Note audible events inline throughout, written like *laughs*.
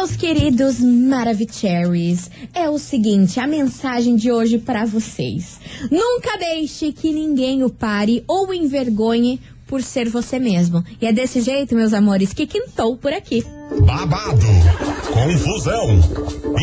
Meus queridos Maravicheries, é o seguinte, a mensagem de hoje para vocês. Nunca deixe que ninguém o pare ou envergonhe por ser você mesmo. E é desse jeito, meus amores, que quintou por aqui. Babado, confusão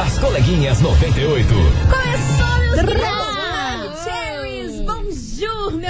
As coleguinhas 98. Começou, meus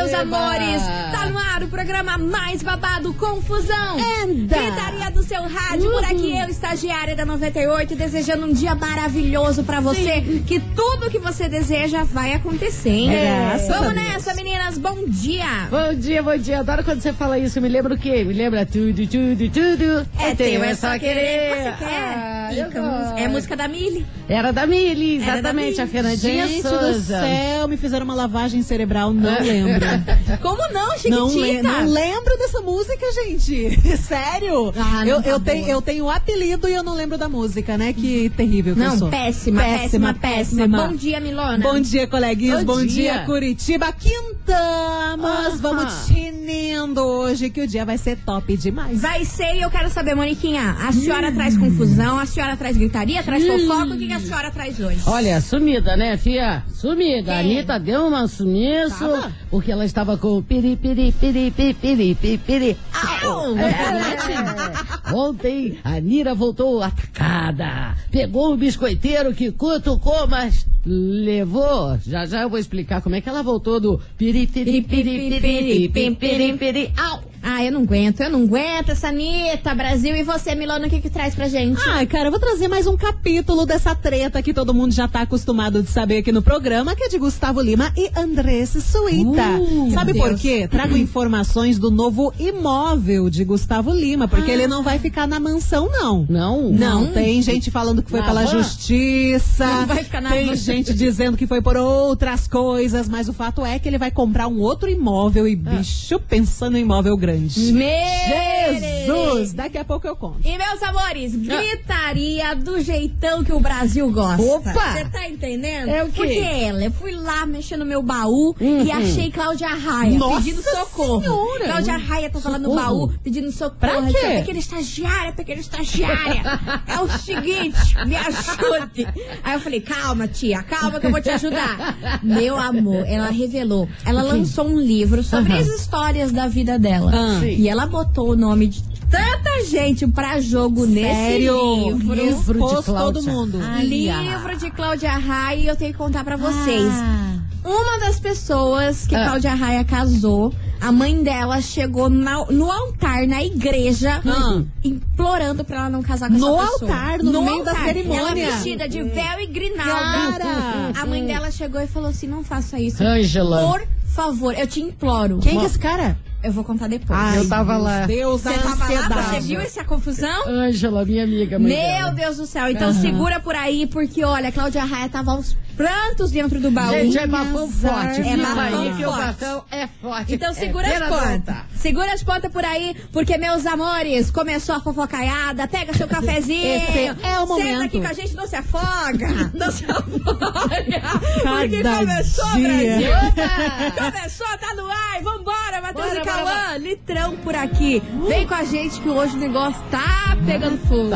meus Eba! amores! Tá no ar o programa mais babado, Confusão! Anda! Gritaria do seu rádio, por aqui eu, estagiária da 98, desejando um dia maravilhoso pra você, que tudo que você deseja vai acontecer, hein? Graças Vamos nessa, meninas, bom dia! Bom dia, bom dia. Adoro quando você fala isso. Me lembra o quê? Me lembra tudo, tudo, tudo. É teu, é só querer. Você quer? Ah, gosto. é a música da Mili. Era da Mili, Era da exatamente. Mili. A Fernandinha Gente do Souza. céu, me fizeram uma lavagem cerebral, não lembro. *laughs* Como não, não, le Chiquitita? não lembro dessa música, gente. *laughs* Sério? Ah, eu, tá eu, tenho, eu tenho o apelido e eu não lembro da música, né? Que terrível que eu Não, sou. péssima, péssima, péssima, péssima. Bom dia, Milona. Bom dia, coleguinhas. Bom Bom, dia. dia. Curitiba. Quintamos. Aham. Vamos tinindo hoje, que o dia vai ser top demais. Vai ser e eu quero saber, Moniquinha, a senhora traz confusão, a senhora traz gritaria, traz fofoca, o que, que a senhora traz hoje? Olha, sumida, né, fia? Sumida. É. A Anitta deu um sumiço Tava? porque ela estava com piri, piri, piri, piri, piri, piri, piri. Au! É. *laughs* Ontem a Nira voltou atacada. Pegou o biscoiteiro que cutucou, mas levou. Já já eu vou explicar como é que ela voltou do piri, piri, piri, piri, piri, piri, piri. Au! Ah, eu não aguento, eu não aguento essa Anitta, Brasil. E você, Milona, o que, que traz pra gente? Ai, cara, eu vou trazer mais um capítulo dessa treta que todo mundo já tá acostumado de saber aqui no programa, que é de Gustavo Lima e Andressa Suíta. Uh, Sabe por Deus. quê? Trago informações do novo imóvel de Gustavo Lima, porque ele não vai ficar na mansão, não. Não? Não, tem gente falando que foi Na pela van? justiça. Não vai ficar na tem van. gente dizendo que foi por outras coisas, mas o fato é que ele vai comprar um outro imóvel e, Ah. bicho, pensando em imóvel grande. Meu Jesus! Daqui a pouco eu conto. E meus amores, gritaria do jeitão que o Brasil gosta. Opa! Você tá entendendo? É o quê? Porque ela, eu fui lá mexer no meu baú e achei Cláudia Raia pedindo socorro. Senhora! Cláudia Raia tava lá no baú pedindo socorro. Pra quê? Pequena estagiária, pequena estagiária. é o seguinte, me ajude. Aí eu falei, calma, tia, calma que eu vou te ajudar. Meu amor, ela revelou. Ela lançou um livro sobre as histórias da vida dela. Ah. Sim. E ela botou o nome de tanta gente pra jogo nesse Sério? livro. Livro de Expôs todo Cláudia. mundo. Livro de Cláudia Raia e eu tenho que contar pra vocês. Ah. Uma das pessoas que Ah. Cláudia Raia casou, a mãe dela chegou na- no altar, na igreja, Ah. implorando pra ela não casar com No essa pessoa. altar, no meio da cerimônia. Ela vestida de véu e grinalda. Cara! A mãe dela chegou e falou assim, não faça isso. Ângela. Por favor, eu te imploro. Quem que é esse cara? Eu vou contar depois. Ai, Eu tava lá. Deus Você tava lá, ansiedade. você viu essa confusão? Ângela, minha amiga, mãe Meu dela. Deus do céu, então segura por aí, porque olha, a Cláudia Raia tava aos prantos dentro do baú. Gente, é bafão forte. É bafão o forte. bafão é forte. Então É segura pena as altar. Segura as pontas por aí, porque, meus amores, começou a fofocaiada. Pega seu cafezinho. Esse é o Senta momento. aqui com a gente, não se afoga. Não se afoga. Porque Cada começou, dia. Brasil. Começou, tá no ar. Vambora, Matheus Bora, e Cauã. Litrão por aqui. Vem com a gente que hoje o negócio tá pegando fogo.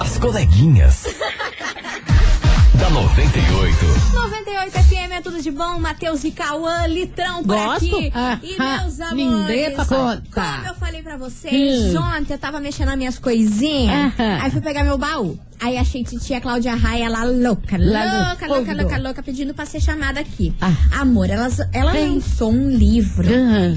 As coleguinhas. Da 98. 98 FM é tudo de bom, Matheus e Cauã, Litrão por Gosto. aqui. Ah, e ah, meus amores, Mindeta conta. como eu falei pra vocês, Hum. ontem eu tava mexendo nas minhas coisinhas, Aham. aí fui pegar meu baú. Aí achei titia Cláudia Raia lá louca, Lá louca, louca, louca, louca, pedindo pra ser chamada aqui. Ah. Amor, ela, ela lançou um livro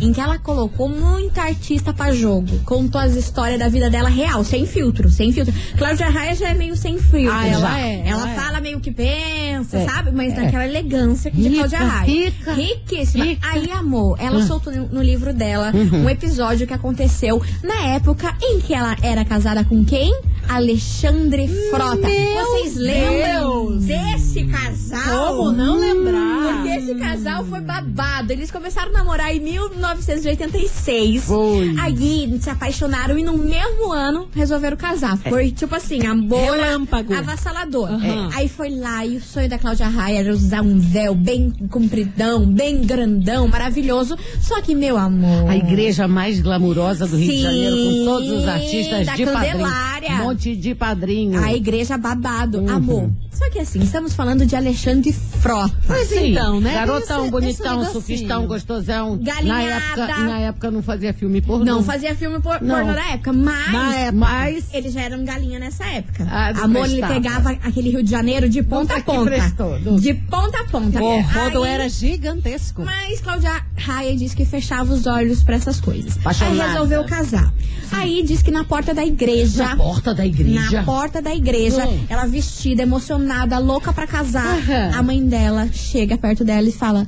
em que ela colocou muita artista pra jogo. Contou as histórias da vida dela real, sem filtro, sem filtro. Cláudia Raia já é meio sem filtro. Ah, ela é, Ela é. fala meio que pensa, É. sabe? Mas É. naquela elegância que de Rica, Cláudia Raia. rica, Riquíssima. rica. Aí, amor, ela soltou no, livro dela Uhum. um episódio que aconteceu na época em que ela era casada com quem? Alexandre Frota. Vocês lembram Deus. desse casal? Como não lembrar? Porque esse casal foi babado. Eles começaram a namorar em 1986. Foi. Aí se apaixonaram e no mesmo ano resolveram casar. Foi tipo assim, amor Relâmpago. avassalador. Aham. É. Aí foi lá e o sonho da Cláudia Raia era usar um véu bem compridão, bem grandão, maravilhoso. Só que, meu amor. A igreja mais glamurosa do Rio de Sim, Janeiro, com todos os artistas da de Candelária. Padrinho. Um monte de padrinho. A igreja babado, Uhum. amor. Só que assim, estamos falando de Alexandre Frota. Pois Sim, então, né? Garotão, Esse- bonitão, esse sufistão, negocinho. gostosão. Galinhada. Na época, na época não fazia filme pornô. Não fazia filme por, Não. pornô na época, mas. Na época. Mas Eles já eram galinha nessa época. Ah, Amor, ele pegava aquele Rio de Janeiro de ponta a ponta. prestou. De ponta a ponta. O rodo era gigantesco. Mas Cláudia Raia disse que fechava os olhos pra essas coisas. Apaixonada. Aí resolveu casar. Aí disse que na porta da igreja. na porta da igreja. Na porta da igreja, Hum. ela vestida, emocionada, louca pra casar. Aham. A mãe dela chega perto dela e fala: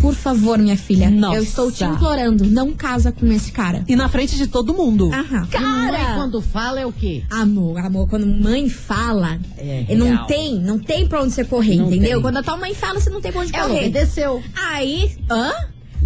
Por favor, minha filha, Nossa. eu estou te implorando, não casa com esse cara. E na frente de todo mundo. Aham. E mãe, quando fala, é o quê? Amor, amor, quando mãe fala, É não tem, não tem pra onde você correr, Não entendeu? tem. Quando a tua mãe fala, você não tem pra onde Ela correr. obedeceu. Aí, hã?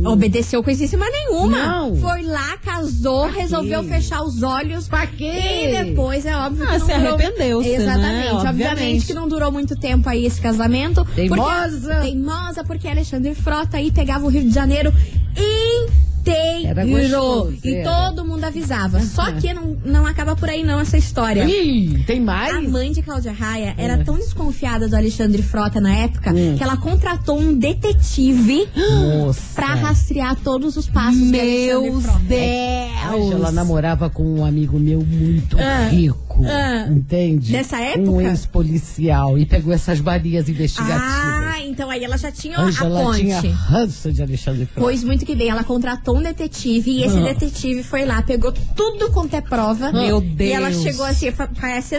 Obedeceu coisíssima nenhuma. Não. Foi lá, casou, resolveu fechar os olhos. Pra quê? E depois é óbvio Ah, que não se durou... arrependeu-se, né? Exatamente. Obviamente Obviamente. que não durou muito tempo aí esse casamento. Teimosa. Porque, teimosa, porque Alexandre Frota aí pegava o Rio de Janeiro Era inteiro. E todo mundo avisava. Só que não, não acaba por aí não essa história. Ih, tem mais? A mãe de Cláudia Raia era tão desconfiada do Alexandre Frota na época Hum. que ela contratou um detetive Nossa. pra rastrear todos os passos Meu. Deus! Ela namorava com um amigo meu muito Ah, rico, ah. entende? Nessa Um época? ex-policial e pegou essas barias investigativas. Ah, então aí ela já tinha a Ângela ponte. tinha ranço de Alexandre Frota. Pois muito que bem, ela contratou um detetive e esse Ah. detetive foi lá, pegou tudo quanto é prova. Meu E ela Deus. chegou assim, de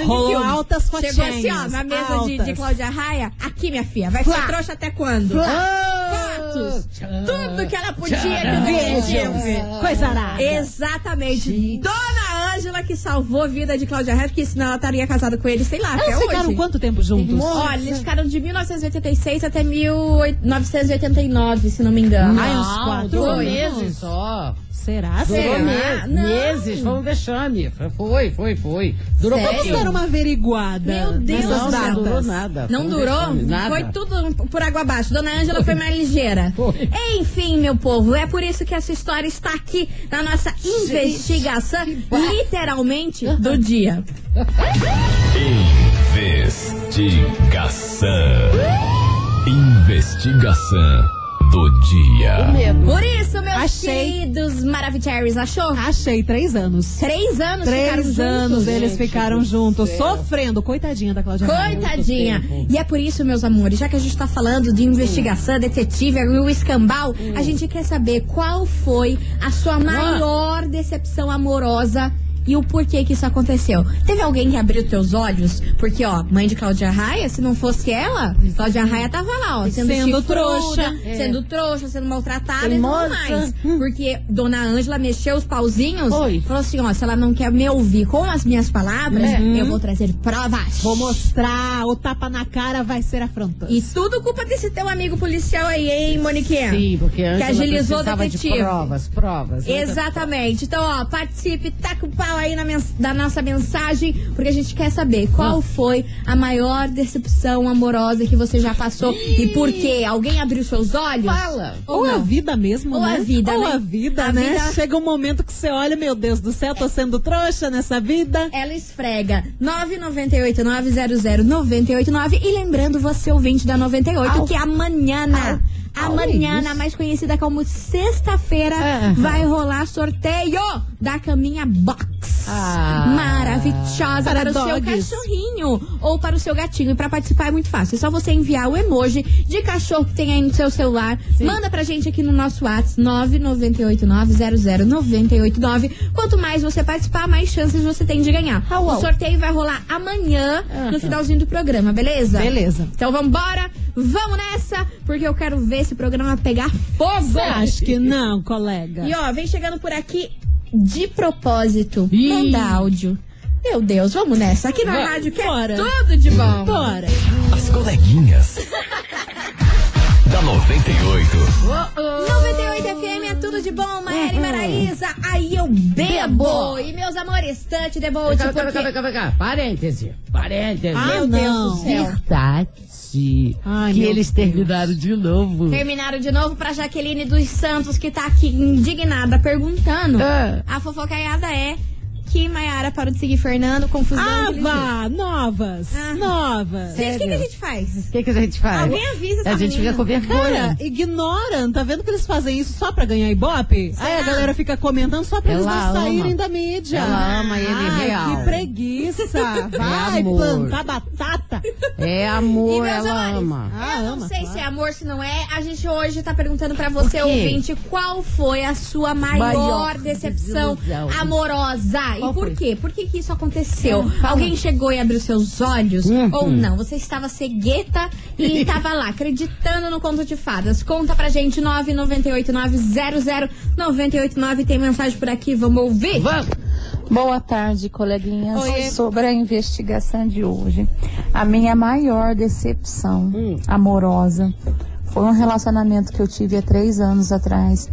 Rolou altas Chegou assim, ó, na mesa de, de altas. Cláudia Raia. Aqui, minha filha, vai ser Flá. trouxa até quando? Ah, Fatos. tchan, Tudo que ela podia que o detetive. Coisa arada. Exatamente. Gente. Dona Ângela que salvou a vida de Cláudia Raia, porque senão ela estaria casada com ele, sei lá, até Eles ficaram hoje. quanto tempo juntos? Olha, eles ficaram de 1986 até 1989, se não me engano. Ai, uns quatro meses só. Será? Durou Será? meses. Não. Meses, foi um vexame. Foi, foi, foi. Durou Sério? Vamos dar uma averiguada. Meu Deus Não, não durou nada. Não Foi um durou? vexame, Nada. Foi tudo por água abaixo. Dona Ângela foi mais ligeira. Foi. Enfim, meu povo, é por isso que essa história está aqui na nossa investigação, literalmente, do dia. Investigação. Investigação do dia. Medo. Por isso, meus Achei. queridos Maravicheries, achou? Achei três anos. Três anos ficaram Três juntos. anos eles gente ficaram juntos, céu. sofrendo. Coitadinha da Cláudia Raia. Coitadinha. E é por isso, meus amores, já que a gente tá falando de investigação, detetive e o escambau, a gente quer saber qual foi a sua maior decepção amorosa e o porquê que isso aconteceu. Teve alguém que abriu teus olhos? Porque, ó, mãe de Cláudia Raia, se não fosse ela, Cláudia Raia tava lá, ó, sendo, Sendo chifruda, trouxa. sendo trouxa, sendo maltratada e tudo mais. Porque Dona Ângela mexeu os pauzinhos, Oi. falou assim, ó, se ela não quer me ouvir com as minhas palavras, eu vou trazer provas. Vou mostrar, o tapa na cara vai ser afrontoso. E tudo culpa desse teu amigo policial aí, hein, Moniquinha? Sim, porque Ângela agilizou o detetive. de provas, provas. Exatamente. Então, ó, participe, taca o pau aí na da nossa mensagem, porque a gente quer saber qual foi a maior decepção amorosa que você já passou e por quê? Alguém abriu seus olhos? Fala. Ou, Ou a vida mesmo, Ou né? a vida, Ou né? a vida, A né? vida- Chega um momento que você olha, meu Deus do céu, tô sendo trouxa nessa vida. Ela esfrega 998-900-989 e lembrando você, ouvinte da 98, Au. que amanhã, Au. Amanhã, Isso. mais conhecida como sexta-feira, Aham. vai rolar sorteio da caminha Box. Ah. maravilhosa para, Para o seu cachorrinho ou para o seu gatinho. E para participar é muito fácil. É só você enviar o emoji de cachorro que tem aí no seu celular. Manda pra gente aqui no nosso WhatsApp 998900989. Quanto mais você participar, mais chances você tem de ganhar. Au, O sorteio vai rolar amanhã no finalzinho do programa, beleza? Beleza. Então vambora, vamos nessa, porque eu quero ver esse programa pegar fogo. Acha que não, colega? E ó, vem chegando por aqui de propósito. Ih. Manda áudio. Meu Deus, vamos nessa. Aqui na Vai, rádio que bora. é tudo de bom. Bora. As coleguinhas. da 98. 98 FM é tudo de bom, Maera e Maraísa. Aí eu bebo. Bebo. E meus amores, tante de boa, calma, calma, calma, calma. Parêntese. Parêntese. Ah, Meu Deus do não. céu. Verdade. Ai, que eles terminaram de novo. Terminaram de novo pra Jaqueline dos Santos, que tá aqui indignada, perguntando. Ah. A fofocaiada é que Maiara parou de seguir Fernando, confusão. Ah, eles- vá, novas, Ah. novas. Gente, o que, que a gente faz? O que, que a gente faz? Alguém avisa essa A gente menina. fica com vergonha. Cara, ignoram, tá vendo que eles fazem isso só pra ganhar ibope? Aí a galera fica comentando só pra eles Ela não saírem ama. da mídia. Ela ama ele Ai, real. que preguiça. *laughs* Vai amor. plantar batata. É E amor, ela amores, ama. Ah, eu não ama, sei claro. se é amor, se não é. A gente hoje tá perguntando pra você, ouvinte, qual foi a sua maior, Maior decepção desilusão. amorosa? Qual e por quê? Por que, que isso aconteceu? Fala. Alguém chegou e abriu seus olhos? Uhum. Ou não? Você estava cegueta e *laughs* tava lá, acreditando no conto de fadas. Conta pra gente, 998900989. Tem mensagem por aqui, vamos ouvir? Vamos! Boa tarde, coleguinhas. Oiê. Sobre a investigação de hoje, a minha maior decepção Hum. amorosa foi um relacionamento que eu tive há três anos atrás.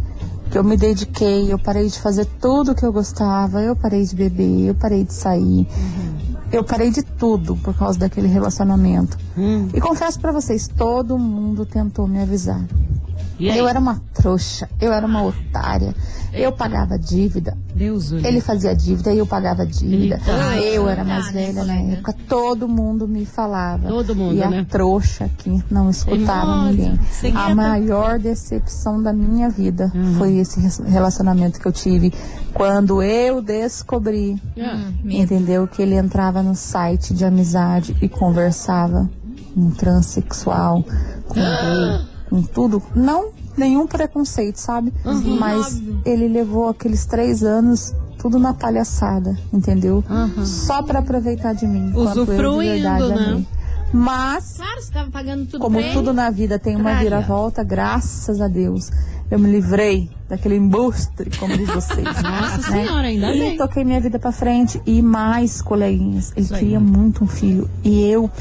Que eu me dediquei, eu parei de fazer tudo que eu gostava, eu parei de beber, eu parei de sair, eu parei de tudo por causa daquele relacionamento. Hum. E confesso pra vocês, todo mundo tentou me avisar. E? Eu era uma trouxa, eu era uma otária, eu pagava dívida, Deus ele fazia dívida e eu pagava dívida. Eita. eu era mais velha na colega. época. Todo mundo me falava. Todo mundo, e a né? trouxa que não escutava Nossa, ninguém. A maior decepção da minha vida foi esse relacionamento que eu tive quando eu descobri, Ah. entendeu? Que ele entrava no site de amizade e conversava com um transexual, com gay, com tudo. Não nenhum preconceito, sabe? Mas ele levou aqueles três anos tudo na palhaçada, entendeu? Só pra aproveitar de mim. enquanto eu de Usufruindo, verdade né? amei. Mas Claro, você tava pagando tudo como ele. tudo na vida tem uma Tralha. viravolta, graças a Deus, eu me livrei daquele embuste, como diz vocês. *laughs* Nossa né? senhora, ainda E bem. toquei minha vida pra frente. E mais, coleguinhas, ele Isso aí. queria muito um filho. E eu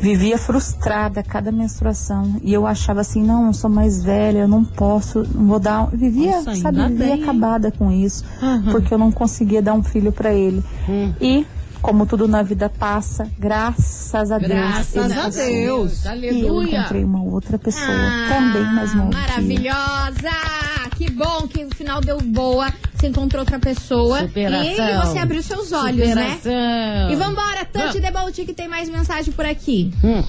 vivia frustrada a cada menstruação. E eu achava assim, não, eu sou mais velha, eu não posso, não vou dar. Eu vivia, Nossa, sabe, vivia bem, acabada com isso. Porque eu não conseguia dar um filho pra ele. Hum. E, como tudo na vida passa, graças a Deus. Graças a. Deus. E eu encontrei uma outra pessoa, Ah, também mais eu. Maravilhosa! Que bom que o final deu boa. Você encontrou outra pessoa. Superação. E você abriu seus olhos, né? Superação. E vambora, Tante Debolt que tem mais mensagem por aqui. Hum.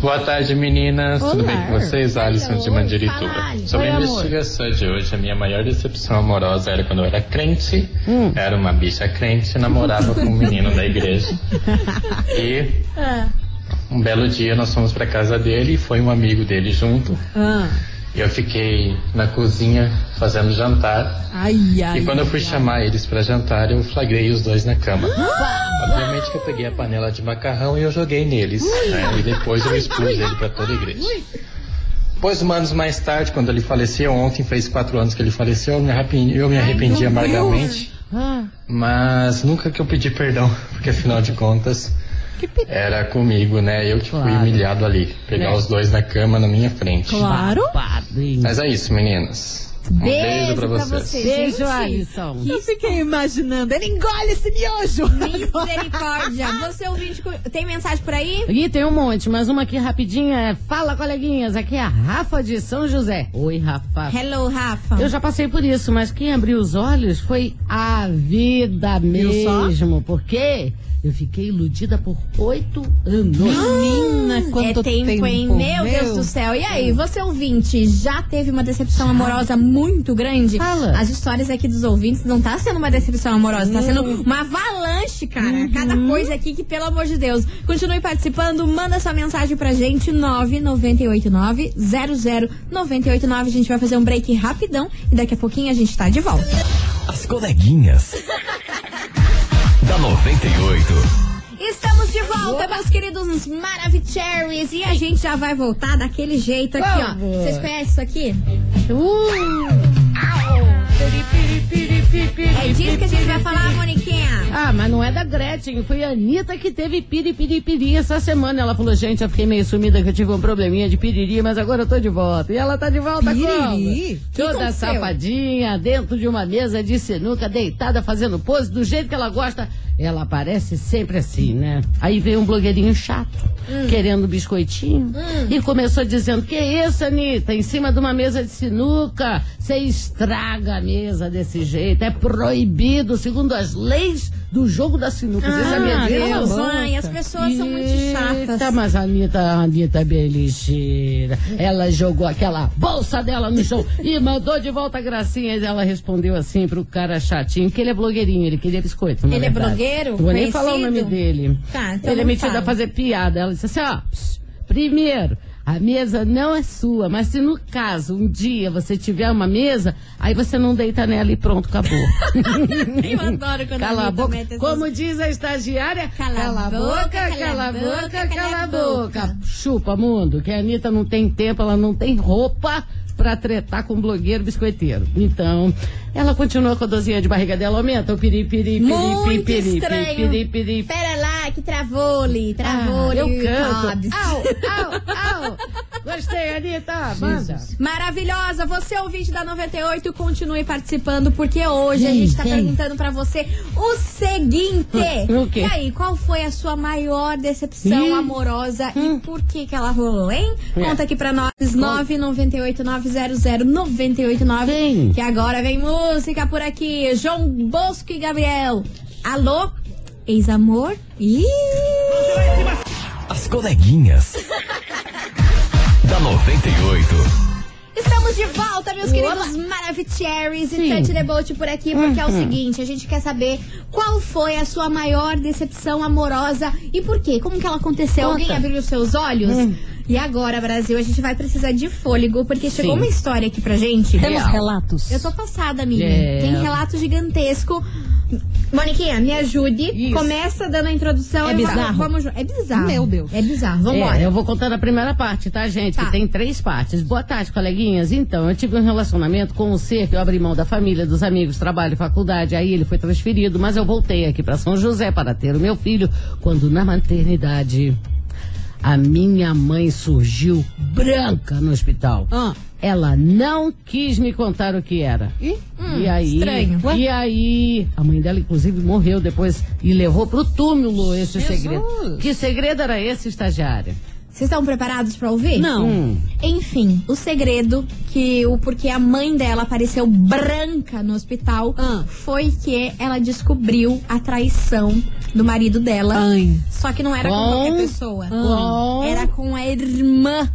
Boa tarde, meninas. Tudo Olá. bem com vocês? Alisson de Mandirituba. Sobre a amor. investigação de hoje, a minha maior decepção amorosa era quando eu era crente. Hum. Era uma bicha crente, namorava com um menino da igreja. *laughs* E Ah. um belo dia nós fomos pra casa dele e foi um amigo dele junto. Ah. Eu fiquei na cozinha fazendo jantar. Ai, ai. E quando eu fui chamar eles pra jantar, eu flagrei os dois na cama. *gasps* Obviamente que eu peguei a panela de macarrão e eu joguei neles. né? E depois eu expus ele pra toda a igreja. Dois anos mais tarde, quando ele faleceu, ontem fez quatro anos que ele faleceu, eu me arrependi, eu me arrependi amargamente. Ah, Mas nunca que eu pedi perdão, *laughs* porque afinal de contas era comigo, né? Eu que fui Claro. humilhado ali. Pegar É. os dois na cama na minha frente. Claro. Mas é isso, meninas. Um beijo, pra vocês. você. Beijo, gente. Alisson. Eu fiquei imaginando, ele engole esse miojo. Misericórdia. *laughs* Você ouvinte, tem mensagem por aí? Ih, tem um monte, mas uma aqui rapidinha. é, Fala, coleguinhas. Aqui é a Rafa de São José. Oi, Rafa. Hello, Rafa. Eu já passei por isso, mas quem abriu os olhos foi a vida mesmo. Porque eu fiquei iludida por oito anos. Menina, quanto é tempo, tempo, hein? Meu, Deus do céu. E aí, você ouvinte, já teve uma decepção amorosa muito grande. Fala. As histórias aqui dos ouvintes não tá sendo uma decepção amorosa, tá sendo uma avalanche, cara. Cada coisa aqui que, pelo amor de Deus. Continue participando, manda sua mensagem pra gente, 998900989. A gente vai fazer um break rapidão e daqui a pouquinho a gente tá de volta. As coleguinhas. Da 98. Estamos de volta, meus queridos Maravicheries. E a gente já vai voltar daquele jeito aqui, ó. Vocês conhecem isso aqui? É disso que a gente vai falar, Moniquinha. Ah, mas não é da Gretchen, foi a Anitta que teve piripiripiri essa semana. Ela falou, gente, eu fiquei meio sumida que eu tive um probleminha de piriri, mas agora eu tô de volta. E ela tá de volta Piriri? como? Toda safadinha, dentro de uma mesa de sinuca, deitada, fazendo pose, do jeito que ela gosta. Ela aparece sempre assim, né? Aí veio um blogueirinho chato, Hum. querendo biscoitinho, e começou dizendo, que isso, Anitta, em cima de uma mesa de sinuca, você estraga a mesa desse jeito, é proibido, segundo as leis do jogo da sinuca. Você sabia Ah, disso? Deus, mãe, as pessoas são muito chatas. Eita, mas a Anitta, a Anitta é bem ligeira. Ela jogou aquela bolsa dela no chão e mandou de volta a gracinha. Ela respondeu assim pro cara chatinho, que ele é blogueirinho, ele queria biscoito. Ele é verdade. blogueiro? Não vou nem falar o nome dele. Tá, então ele é metido fala. a fazer piada. Ela disse assim, ó, primeiro... A mesa não é sua, mas se no caso um dia você tiver uma mesa, aí você não deita nela e pronto, acabou. *laughs* Eu adoro quando Cala a boca. essas- Como diz a estagiária, Cala a boca, cala a boca, cala a boca. boca. Chupa, mundo, que a Anitta não tem tempo, ela não tem roupa pra tretar com blogueiro biscoiteiro. Então, ela continua com a dozinha de barriga dela, aumenta o piri, piri, piri, Muito piri, piri, estranho. piri, piri, Pera lá, que travou-lhe, travou-lhe. Ah, eu canto. Au, au, au. Gostei, Anitta. Manda. Maravilhosa, você ouvinte da 98, continue participando, porque hoje a gente tá perguntando pra você o seguinte. O quê? E aí, qual foi a sua maior decepção amorosa e por que que ela rolou, hein? É. Conta aqui pra nós, 998-900-989, Vem. que agora vem música por aqui, João Bosco e Gabriel. Alô? Ex-amor? Ih! As coleguinhas. da 98. Estamos de volta, meus queridos Maravicheries e Sim. The Boat por aqui, porque é o Uhum. seguinte, a gente quer saber qual foi a sua maior decepção amorosa e por quê? Como que ela aconteceu? Conta. Alguém abriu os seus olhos? Hum. E agora, Brasil, a gente vai precisar de fôlego, porque chegou Sim. uma história aqui pra gente. Temos Real. relatos. Eu tô passada, amiga. É. Tem relato gigantesco. Moniquinha, me ajude. Isso. Começa dando a introdução. É bizarro? Vamos, é bizarro. Meu Deus. É bizarro. Vambora. É, eu vou contando a primeira parte, tá, gente? Tá. Que tem três partes. Boa tarde, coleguinhas. Então, eu tive um relacionamento com um ser que eu abri mão da família, dos amigos, trabalho, faculdade. Aí ele foi transferido, mas eu voltei aqui pra São José para ter o meu filho, quando na maternidade a minha mãe surgiu branca no hospital. Ah. Ela não quis me contar o que era. Ih? e aí, estranho. Ué? e aí, a mãe dela inclusive morreu depois e levou pro túmulo esse Jesus. segredo. Que segredo era esse, estagiária? Vocês estão preparados pra ouvir? Não. Hum. Enfim, o segredo que o porquê a mãe dela apareceu branca no hospital Ah. foi que ela descobriu a traição do marido dela. Ai. Só que não era com qualquer pessoa. Com- Era com a irmã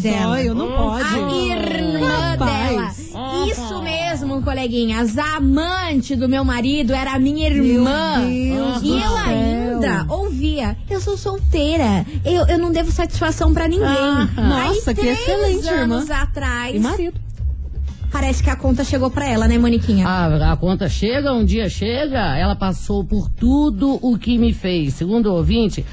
dela. Zóio, não pode. A irmã Rapaz. dela. Isso mesmo, coleguinhas. A amante do meu marido era a minha irmã. Deus e eu ainda ouvia: eu sou solteira. Eu, eu não devo satisfação pra ninguém. Ah, nossa, Aí, que três excelente, anos irmã. atrás, E marido. Parece que a conta chegou pra ela, né, Moniquinha? A, a conta chega, um dia chega, ela passou por tudo o que me fez. Segundo o ouvinte,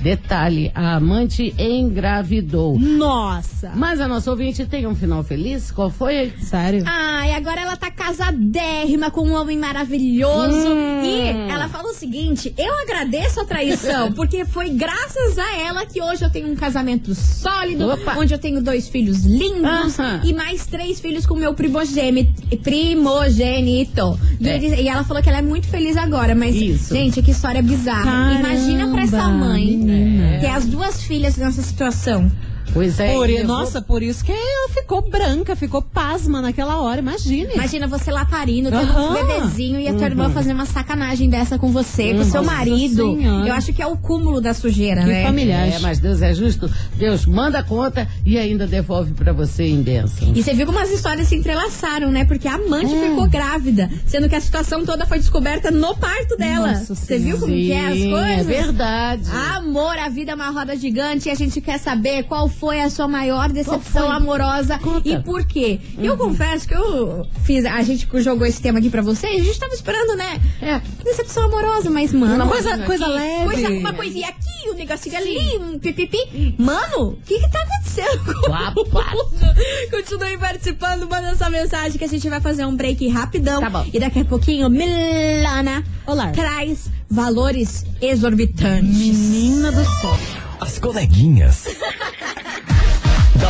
detalhe, a amante engravidou. Nossa. Mas a nossa ouvinte tem um final feliz? Qual foi? Sério? Ai, agora ela tá casadérrima com um homem maravilhoso. Hum. E ela fala o seguinte: eu agradeço a traição, *laughs* porque foi graças a ela que hoje eu tenho um casamento sólido, Opa. onde eu tenho dois filhos lindos Aham. e mais três filhos com meu primogênito. primogênito. E, É. e ela falou que ela é muito feliz agora, mas, Isso. gente, que história bizarra. Caramba, Imagina pra essa mãe menina. ter as duas filhas nessa situação. Pois é. Por, levou- nossa, por isso que é final ficou branca, ficou pasma naquela hora, imagine. Imagina você lá parindo, tendo um bebezinho e a tua irmã fazer uma sacanagem dessa com você, com o seu marido. Senhora. Eu acho que é o cúmulo da sujeira, Que né? familiar. É, mas Deus é justo. Deus manda a conta e ainda devolve pra você em bênção. E você viu como as histórias se entrelaçaram, né? Porque a amante ficou grávida, sendo que a situação toda foi descoberta no parto dela. Nossa Você viu como que é as Sim, coisas? É verdade. Amor, a vida é uma roda gigante e a gente quer saber qual foi a sua maior decepção foi? amorosa Conta. e por quê. Eu confesso que eu fiz, a gente jogou esse tema aqui pra vocês, a gente tava esperando, né? É. Decepção amorosa, mas mano. Não, coisa, aqui, coisa leve. Coisa, uma coisinha aqui, um negocinho ali, um pipipi. Mano, o que que tá acontecendo. *laughs* Continue participando, manda essa mensagem que a gente vai fazer um break rapidão. Tá bom. E daqui a pouquinho, Milana Olá. traz valores exorbitantes. Menina do céu. As coleguinhas. *laughs*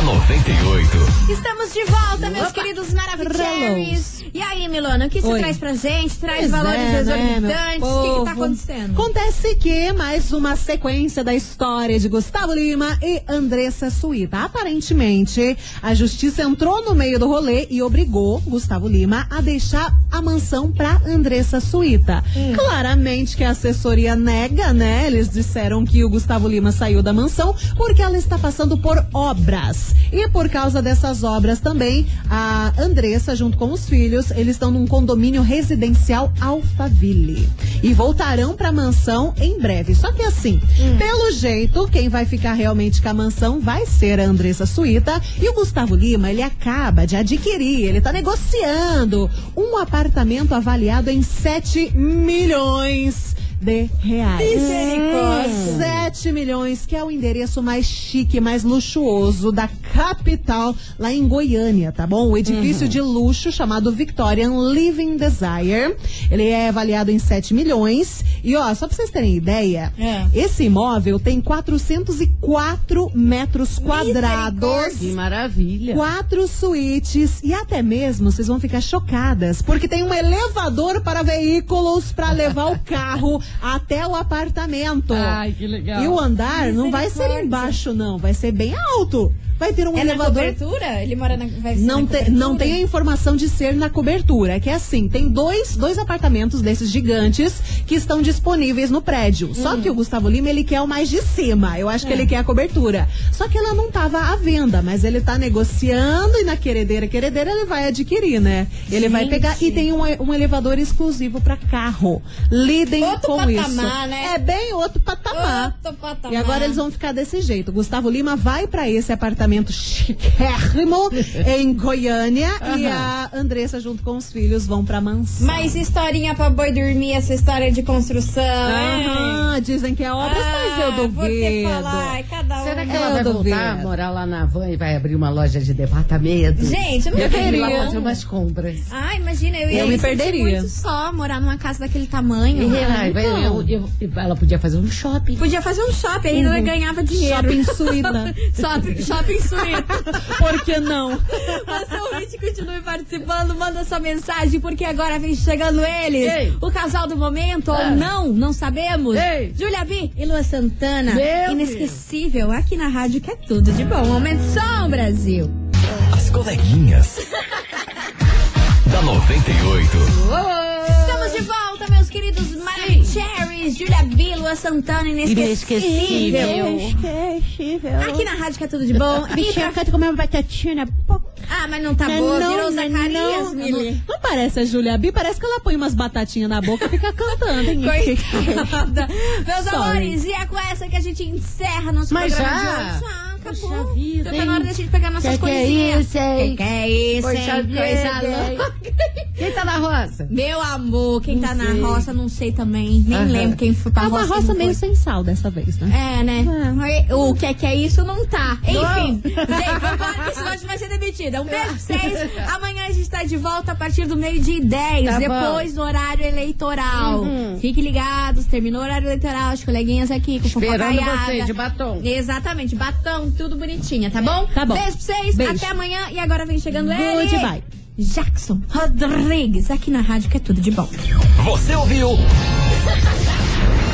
da 98. Estamos de volta, meus queridos Maravilhosos. E aí, Milona, o que você traz pra gente? Traz Pois valores é, né, exorbitantes. meu o que, que tá acontecendo? Acontece que mais uma sequência da história de Gustavo Lima e Andressa Suíta. Aparentemente, a justiça entrou no meio do rolê e obrigou Gustavo Lima a deixar a mansão pra Andressa Suíta. Hum. Claramente que a assessoria nega, né? Eles disseram que o Gustavo Lima saiu da mansão porque ela está passando por obras. E por causa dessas obras também, a Andressa, junto com os filhos, eles estão num condomínio residencial Alphaville. E voltarão pra mansão em breve. Só que assim, pelo jeito, quem vai ficar realmente com a mansão vai ser a Andressa Suíta. E o Gustavo Lima, ele acaba de adquirir, ele tá negociando um apartamento avaliado em 7 milhões de reais. Misericórdia. 7 milhões, que é o endereço mais chique, mais luxuoso da capital, lá em Goiânia, tá bom? O edifício de luxo chamado Victorian Living Desire. Ele é avaliado em 7 milhões. E ó, só pra vocês terem ideia, É. esse imóvel tem 404 metros quadrados. Que maravilha. Quatro suítes e até mesmo vocês vão ficar chocadas, porque tem um elevador para veículos para levar o *laughs* carro até o apartamento. Ai, que legal. E o andar não vai ser embaixo, não, vai ser bem alto. Vai ter um É na elevador. cobertura? Ele mora na. Vai ser Não, na te- cobertura? não tem a informação de ser na cobertura. É que é assim, tem dois, dois apartamentos desses gigantes que estão disponíveis no prédio. Só que o Gustavo Lima, ele quer o mais de cima. Eu acho que ele quer a cobertura. Só que ela não estava à venda, mas ele tá negociando e na queredeira, queredeira, ele vai adquirir, né? Ele vai Gente. pegar e tem um, um elevador exclusivo para carro. Lidem Outro com patamar, isso. né? É bem outro patamar. Outro patamar. E agora eles vão ficar desse jeito. Gustavo Lima vai pra esse apartamento chiquérrimo *laughs* em Goiânia e a Andressa junto com os filhos vão pra mansão. Mais historinha pra boi dormir, essa história de construção. hein? Aham, dizem que é obras, mas eu Ah, Vou ter que duvido. falar, cada um. Será que Eu ela vai duvido. voltar a morar lá na van e vai abrir uma loja de departamento? Gente, eu não eu queria fazer umas compras. Ah, imagina, eu ia Eu me perderia. muito só morar numa casa daquele tamanho. E, ai, vai- Então, eu- eu- ela podia fazer um shopping. Podia fazer um shopping, ainda ganhava dinheiro. Shopping Suíta. *laughs* shopping, shopping suíte. *laughs* Por que não? *laughs* Você ouvinte, continue participando, manda sua mensagem, porque agora vem chegando eles. Ei. O casal do momento, Ah. ou não, não sabemos. Ei. Júlia B e Lua Santana. Meu Inesquecível, aqui na rádio que é tudo de bom. Aumento som, Brasil. As coleguinhas. da 98. Estamos Maravicheries, Julia B, Lua Santana, inesquecível. Inesquecível. Aqui na rádio que é tudo de bom. E pra- canta comer uma batatinha. Ah, mas não tá boa, virou Zacarias, não, Mili. não, não parece a Júlia B, parece que ela põe umas batatinhas na boca e fica cantando. hein? Coitada. *laughs* Meus Sorry. amores, e é com essa que a gente encerra nosso Mas programa já? de hoje. Já, acabou. Poxa vida, Já tá na hora da gente pegar nossas Que que é coisinhas. isso, hein? Que que é isso, Poxa hein? Coisa louca. Quem tá na roça? Meu amor, quem Não tá na sei. roça, não sei também. Nem Aham. lembro quem foi pra É uma roça. roça meio sem sal dessa vez, né? É, né? O que é que é isso não tá. Enfim, gente, vamos falar que esse lote vai ser demitida. Um beijo pra vocês. Amanhã a gente tá de volta a partir do meio-dia e 10, Tá depois do horário eleitoral. Uhum. Fiquem ligados, terminou o horário eleitoral, as coleguinhas aqui com Esperando você de batom. Exatamente, batom, tudo bonitinha, tá bom? Tá bom. Beijo pra vocês, Beijo. até amanhã. E agora vem chegando ele. Goodbye. Jackson Rodrigues, aqui na rádio que é tudo de bom. Você ouviu? *laughs*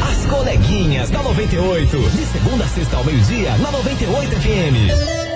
As coleguinhas da 98. De segunda a sexta ao meio-dia, na 98 FM.